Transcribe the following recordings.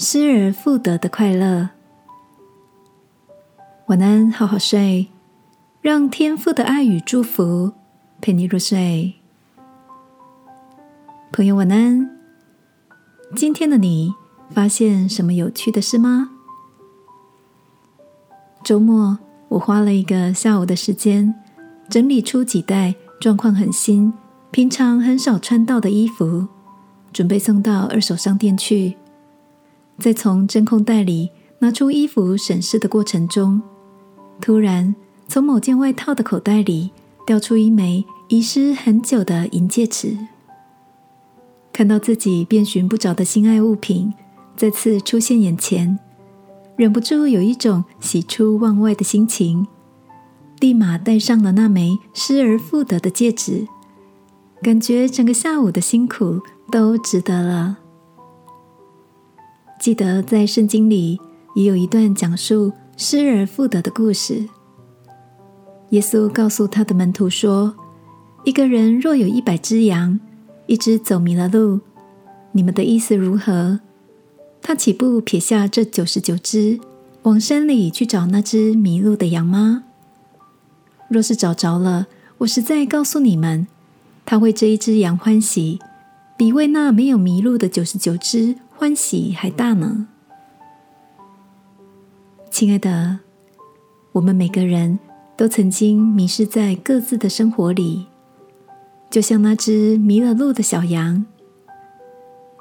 失而复得的快乐。晚安，好好睡，让天父的爱与祝福陪你入睡。朋友，晚安。今天的你发现什么有趣的事吗？周末，我花了一个下午的时间，整理出几袋状况很新、平常很少穿到的衣服，准备送到二手商店去。在从真空袋里拿出衣服审视的过程中，突然从某件外套的口袋里掉出一枚遗失很久的银戒指。看到自己遍寻不着的心爱物品再次出现眼前，忍不住有一种喜出望外的心情，立马戴上了那枚失而复得的戒指，感觉整个下午的辛苦都值得了。记得在圣经里也有一段讲述失而复得的故事。耶稣告诉他的门徒说：“一个人若有一百只羊，一只走迷了路，你们的意思如何？他岂不撇下这九十九只，往山里去找那只迷路的羊吗？若是找着了，我实在告诉你们，他为这一只羊欢喜，比为那没有迷路的九十九只。”欢喜还大呢，亲爱的，我们每个人都曾经迷失在各自的生活里，就像那只迷了路的小羊。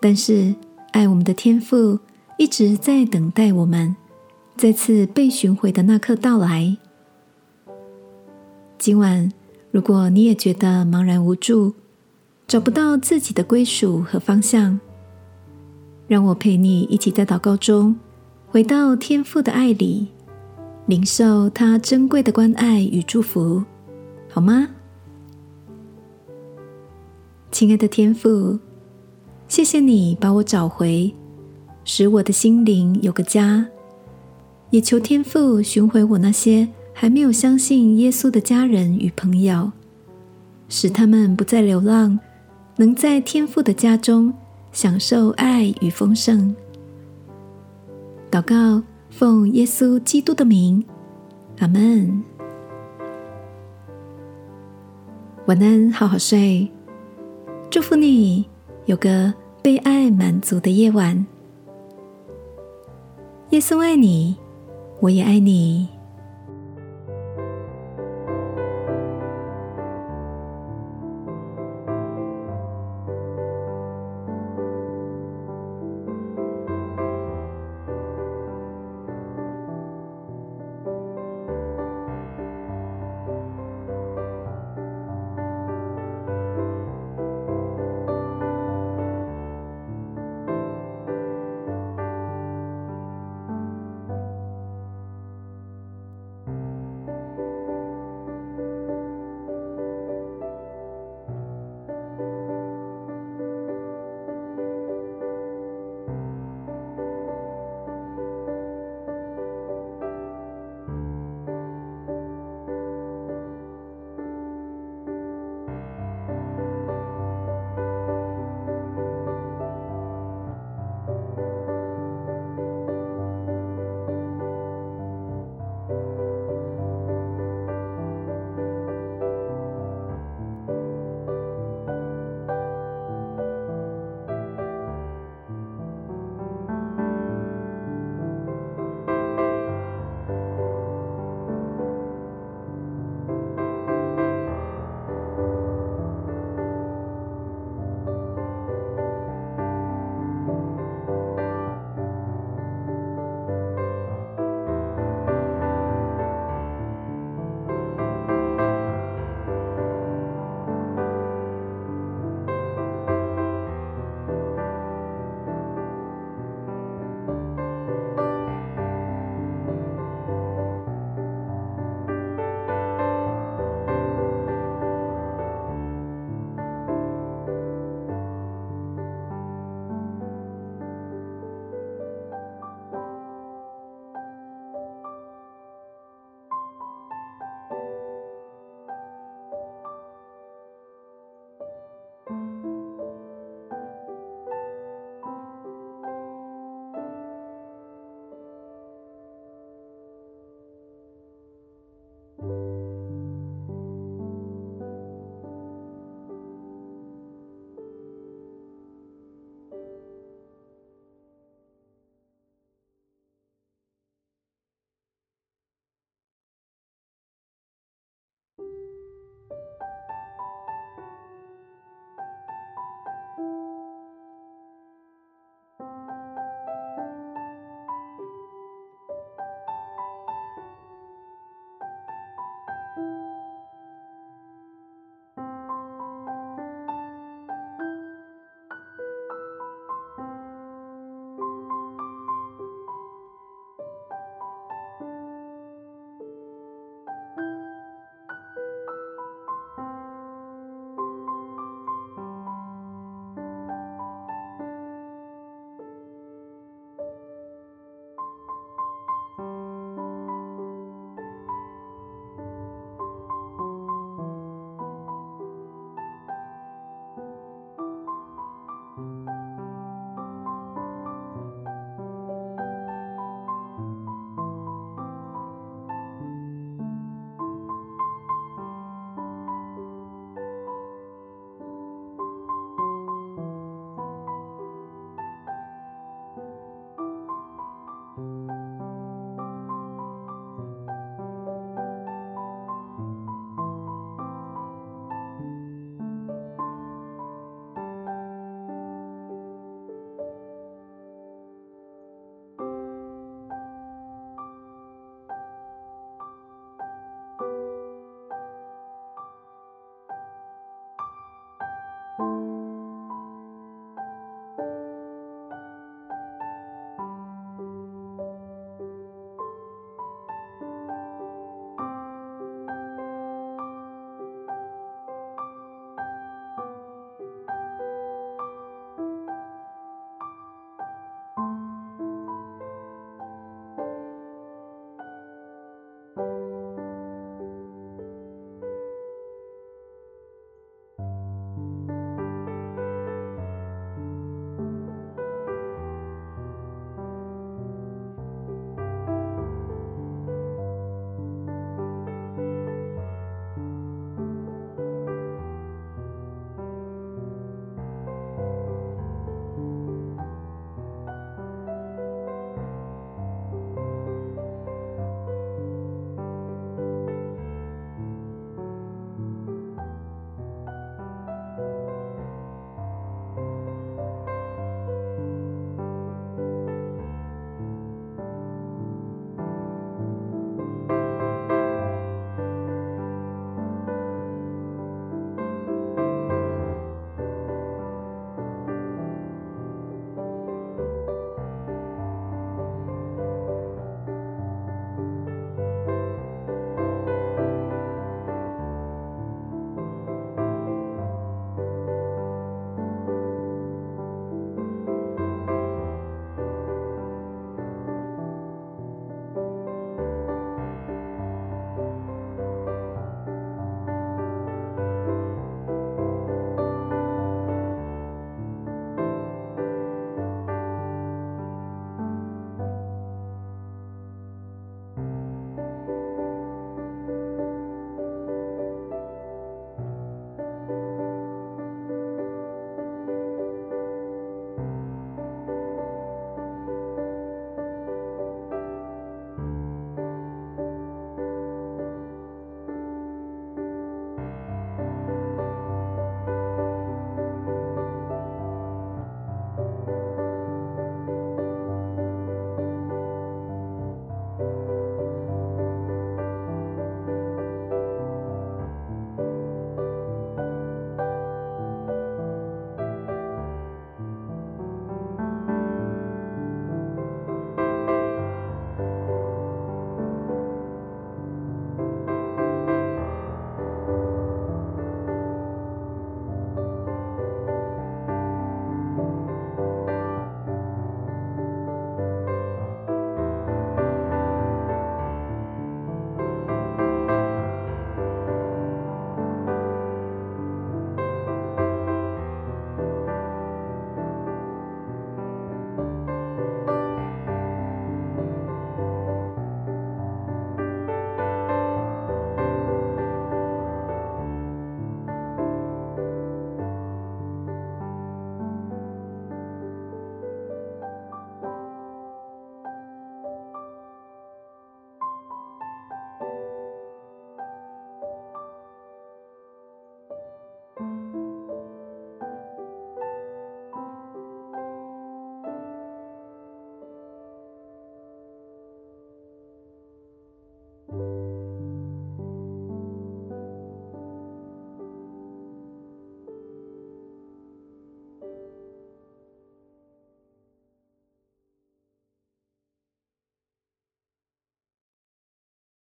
但是，爱我们的天父一直在等待我们再次被寻回的那刻到来。今晚，如果你也觉得茫然无助，找不到自己的归属和方向，让我陪你一起在祷告中回到天父的爱里，领受他珍贵的关爱与祝福，好吗？亲爱的天父，谢谢你把我找回，使我的心灵有个家。也求天父寻回我那些还没有相信耶稣的家人与朋友，使他们不再流浪，能在天父的家中。享受爱与丰盛。祷告，奉耶稣基督的名，阿门。晚安，好好睡。祝福你有个被爱满足的夜晚。耶稣爱你，我也爱你。